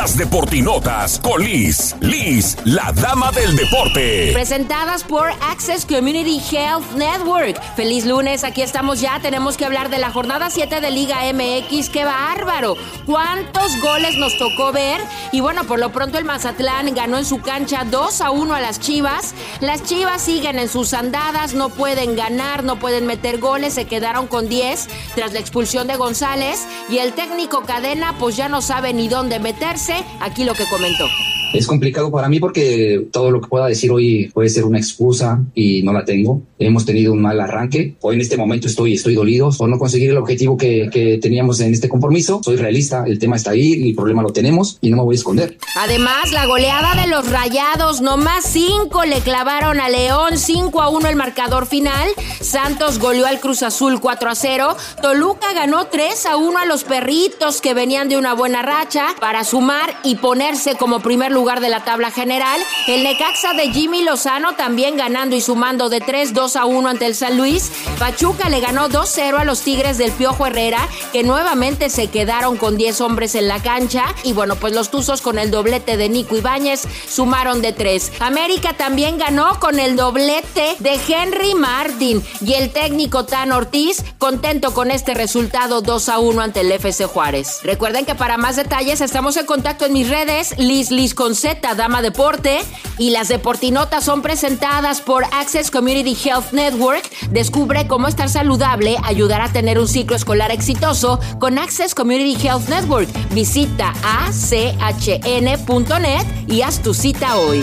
Las Deportinotas con Liz. Liz, la dama del deporte. Presentadas por Access Community Health Network. Feliz lunes, aquí estamos ya. Tenemos que hablar de la jornada 7 de Liga MX. ¡Qué bárbaro! ¿Cuántos goles nos tocó ver? Y bueno, por lo pronto el Mazatlán ganó en su cancha 2 a 1 a las Chivas. Las Chivas siguen en sus andadas, no pueden ganar, no pueden meter goles, se quedaron con 10 tras la expulsión de González. Y el técnico Cadena, pues ya no sabe ni dónde meterse. Aquí lo que comentó. Es complicado para mí porque todo lo que pueda decir hoy puede ser una excusa y no la tengo. Hemos tenido un mal arranque. Hoy en este momento estoy, estoy dolido por no conseguir el objetivo que, que teníamos en este compromiso. Soy realista, el tema está ahí, el problema lo tenemos y no me voy a esconder. Además, la goleada de los Rayados, nomás 5 le clavaron a León, 5 a 1 el marcador final. Santos goleó al Cruz Azul 4 a 0. Toluca ganó 3 a 1 a los perritos que venían de una buena racha para sumar y ponerse como primer lugar lugar de la tabla general. El Necaxa de Jimmy Lozano también ganando y sumando de 3, 2 a 1 ante el San Luis. Pachuca le ganó 2-0 a los Tigres del Piojo Herrera, que nuevamente se quedaron con 10 hombres en la cancha. Y bueno, pues los Tuzos con el doblete de Nico Ibáñez sumaron de 3. América también ganó con el doblete de Henry Martin y el técnico Tan Ortiz contento con este resultado 2 a 1 ante el FC Juárez. Recuerden que para más detalles estamos en contacto en mis redes, Liz Liz Z, Dama Deporte, y las deportinotas son presentadas por Access Community Health Network. Descubre cómo estar saludable, ayudar a tener un ciclo escolar exitoso con Access Community Health Network. Visita achn.net y haz tu cita hoy.